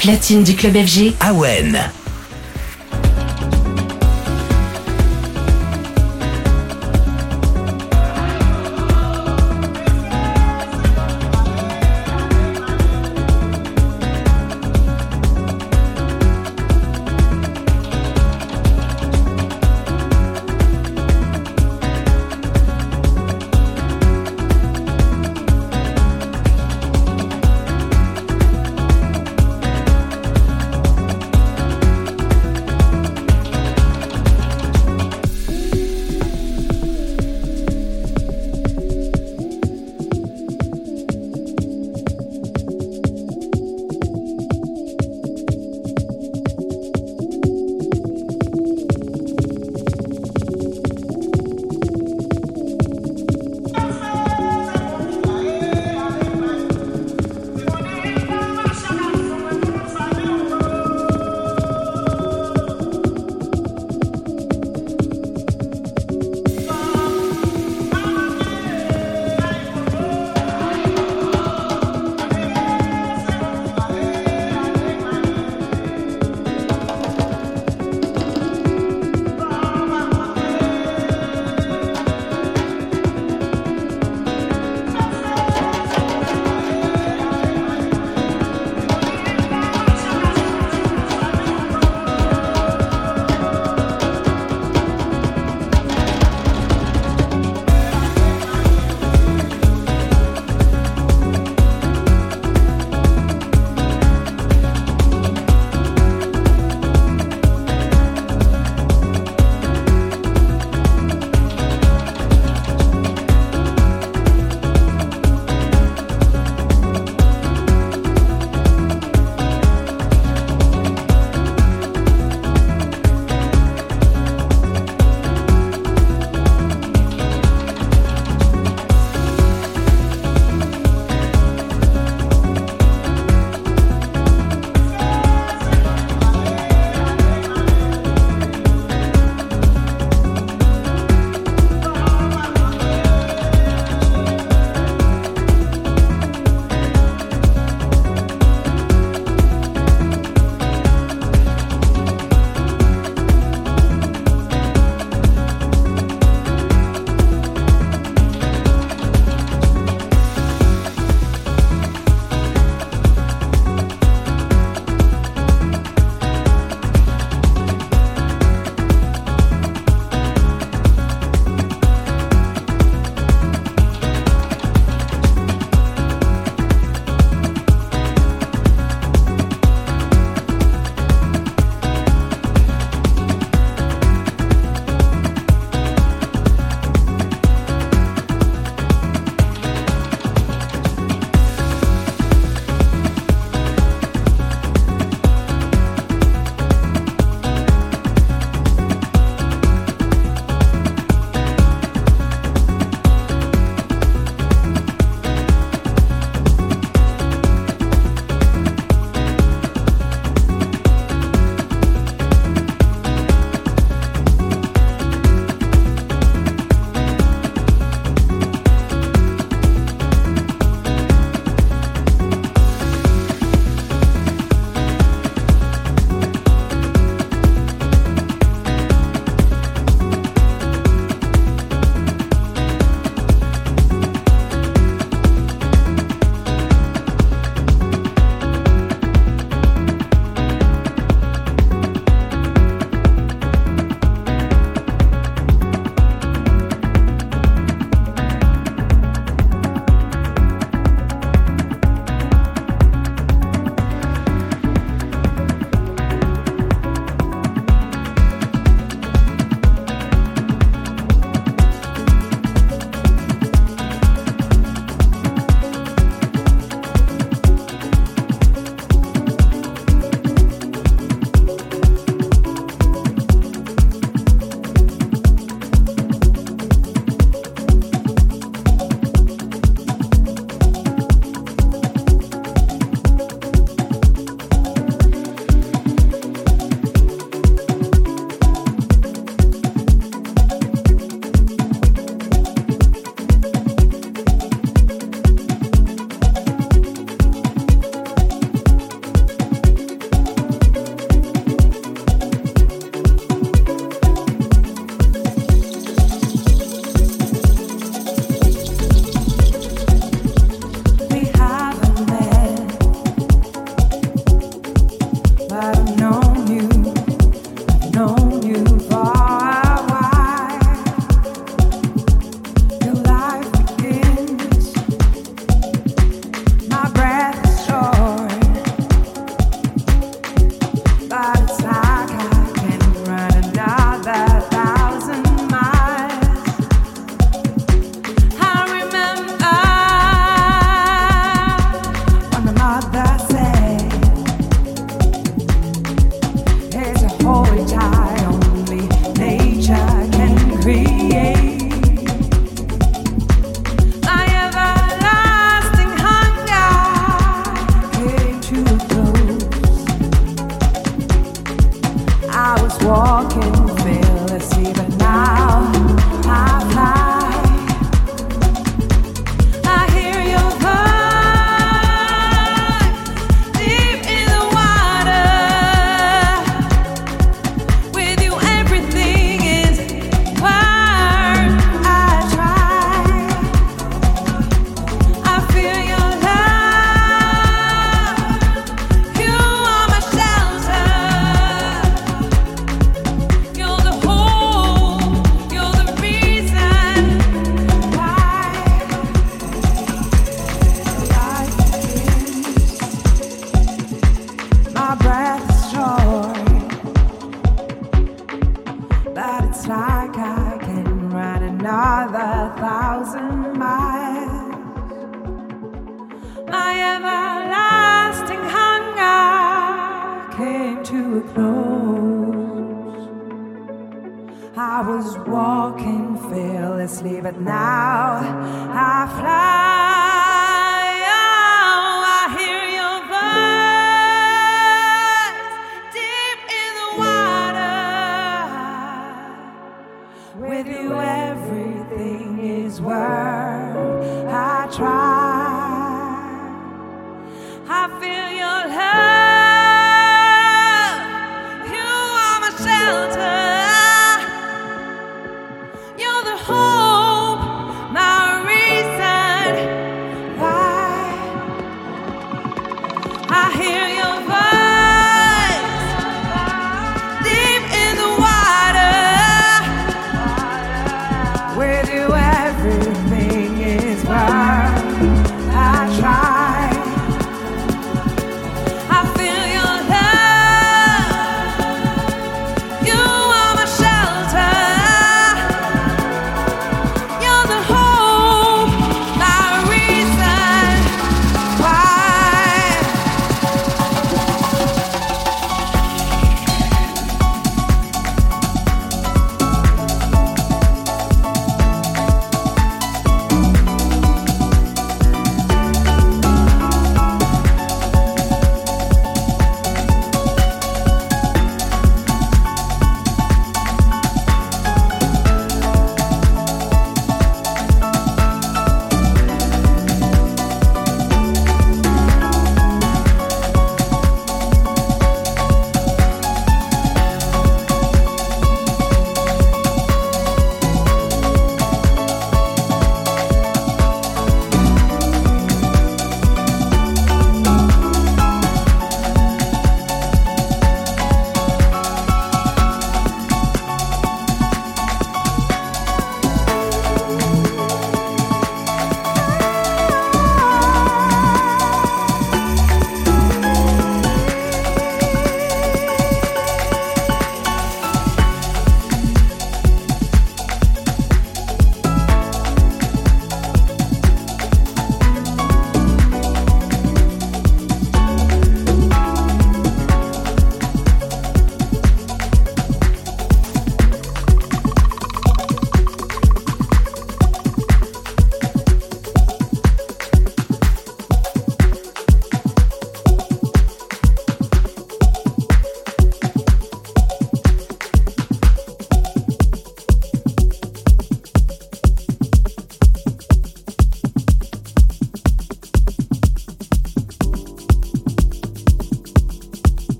Platine du club FG. Awen.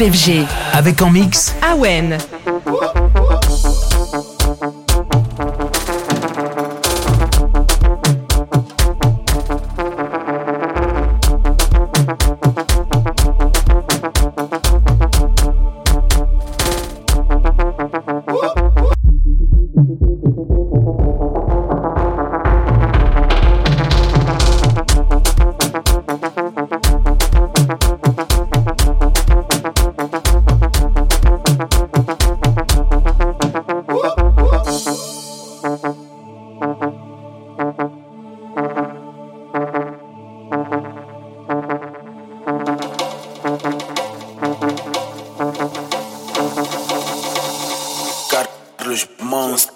FG. Avec en mix Awen. Ramones.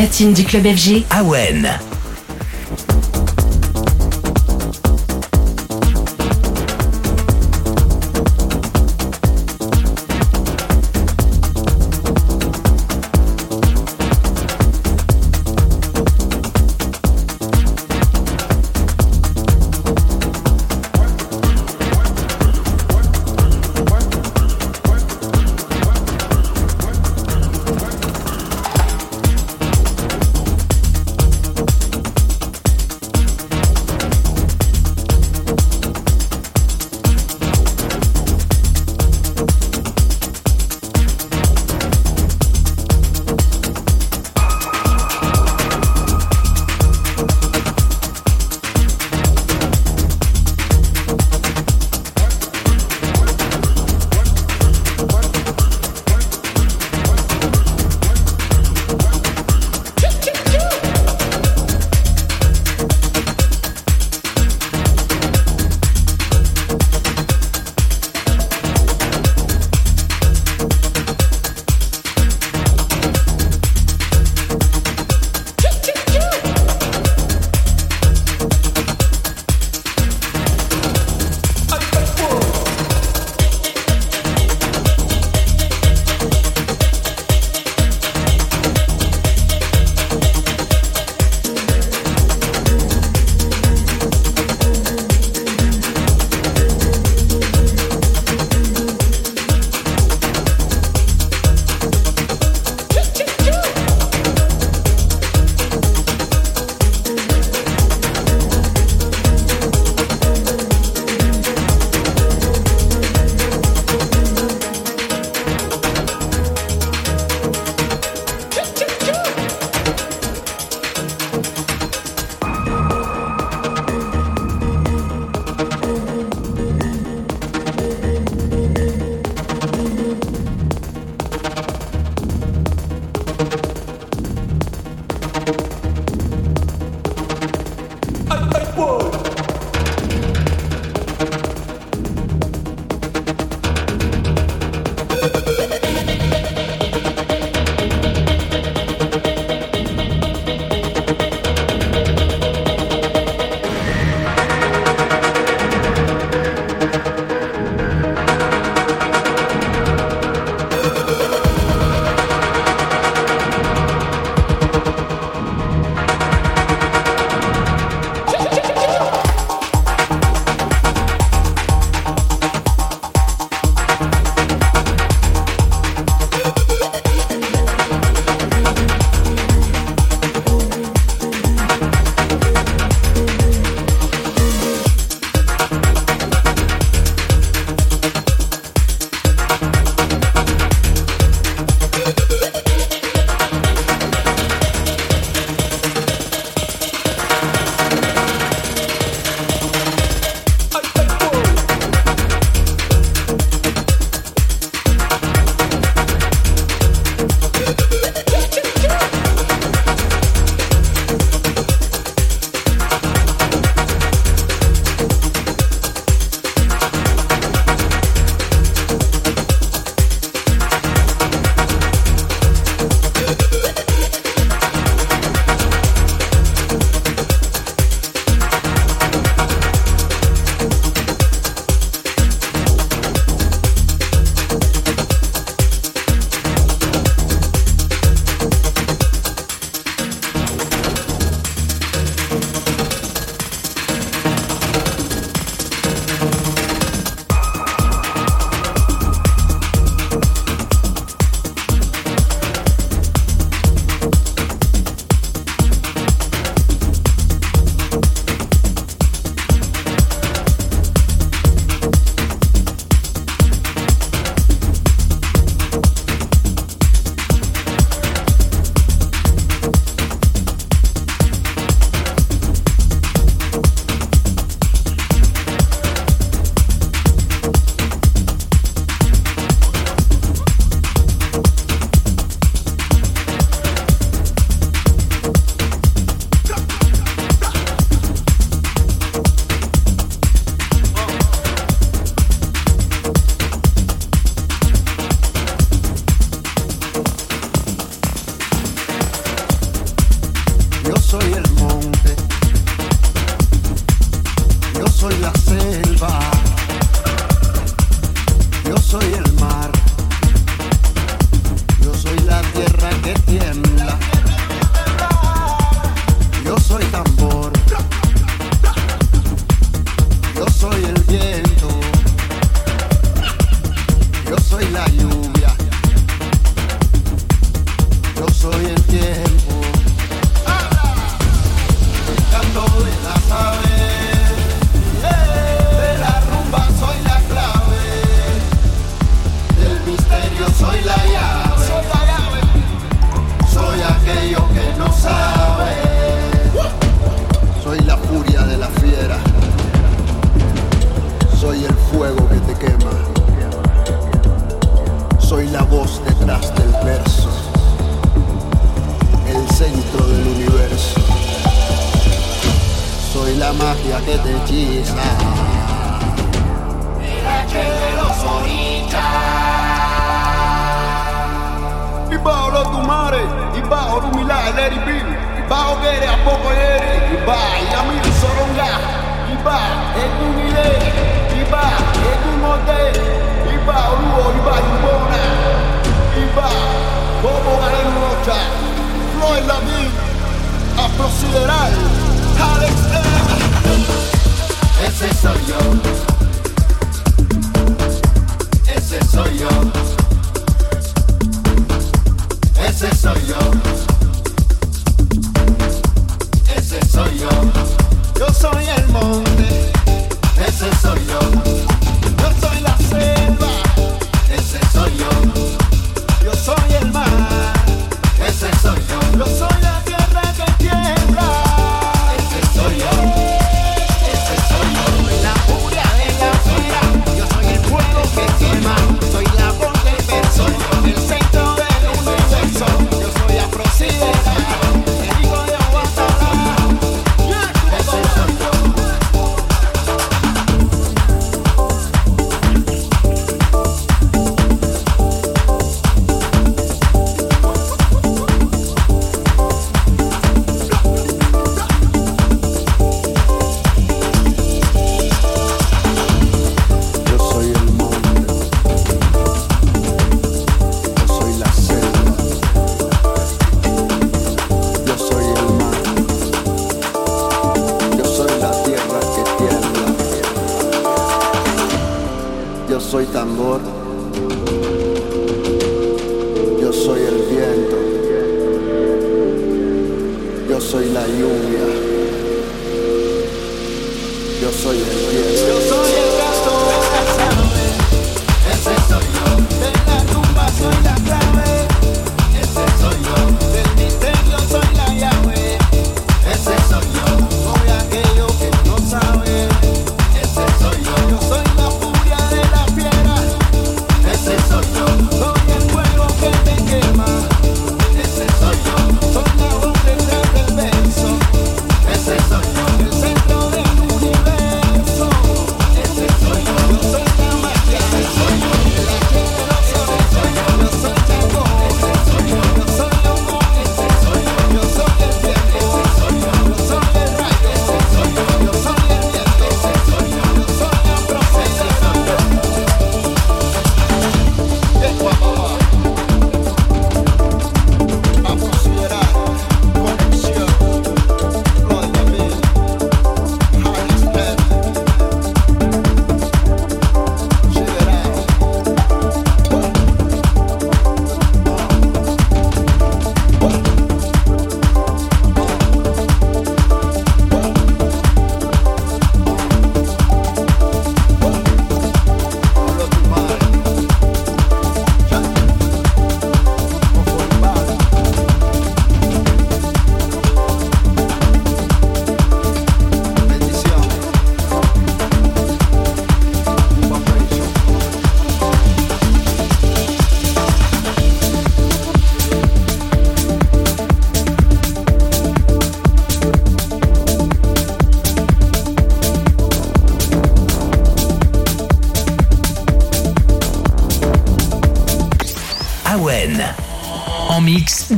platine du club FG. Awen.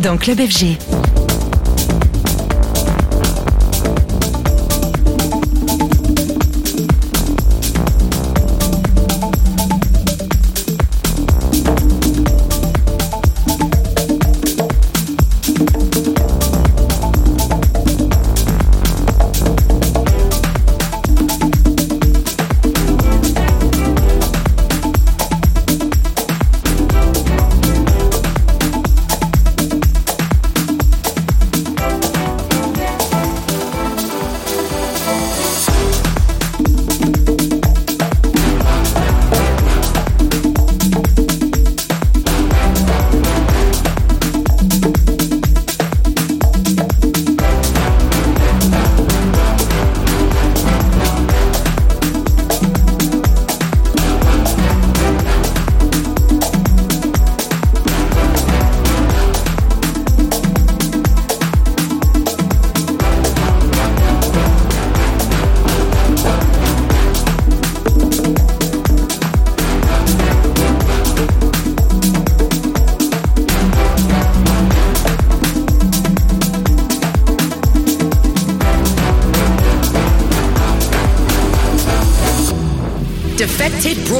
Dans Club FG.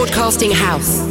Broadcasting House.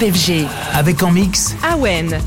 FG. Avec en mix Awen.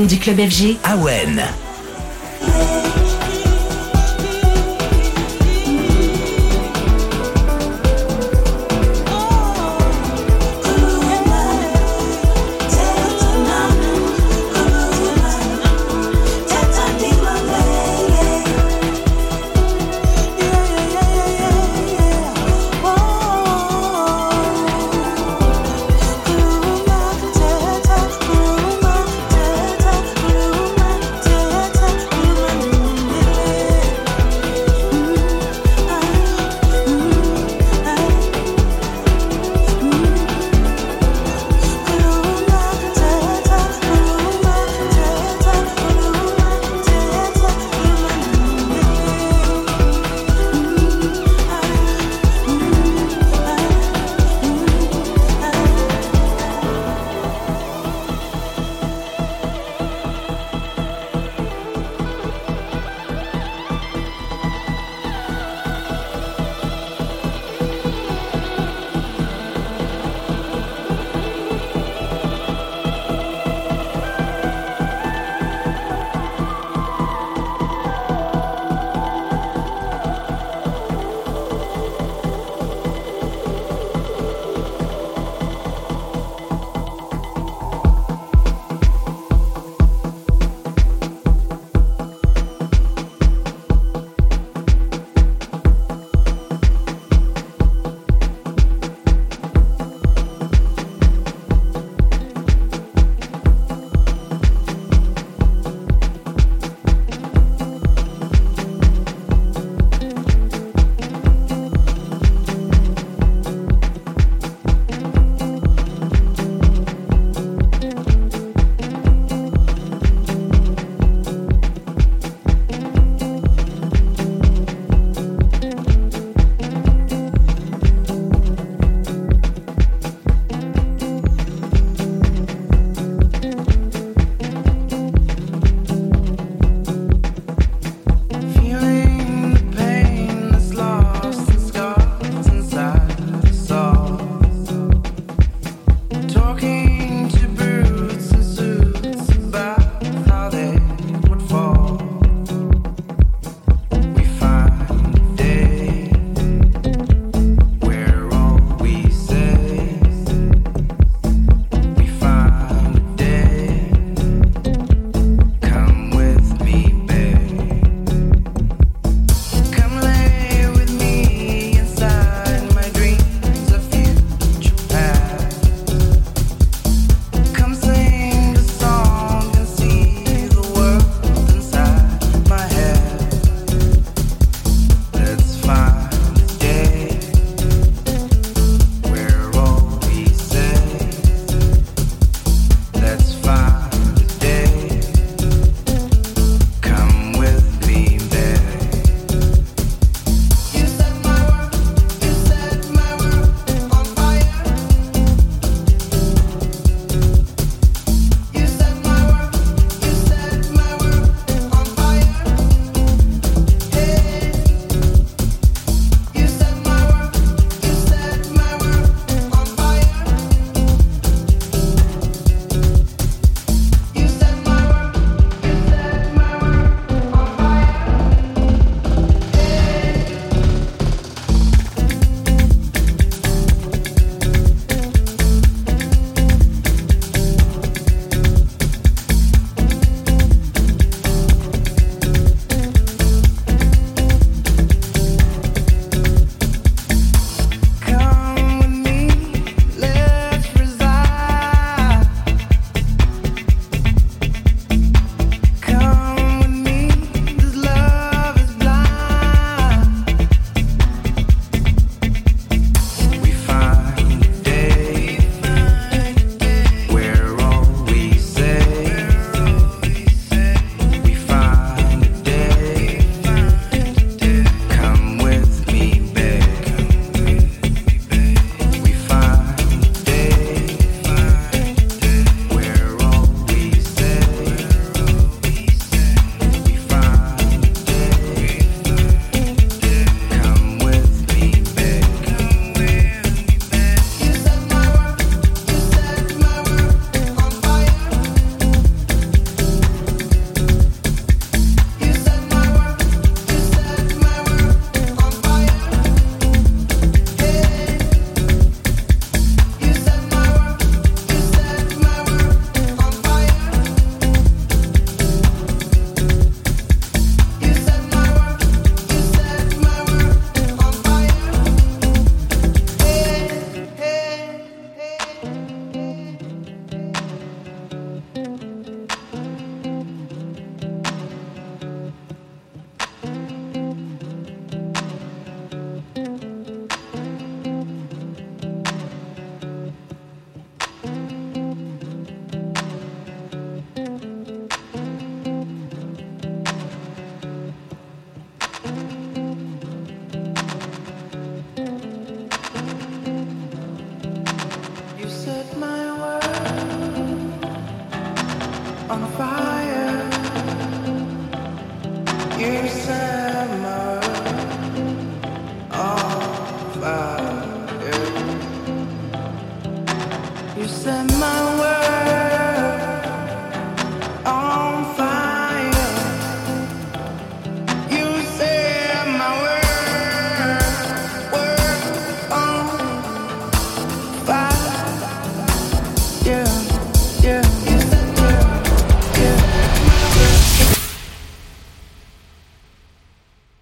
Du club FG. Awen.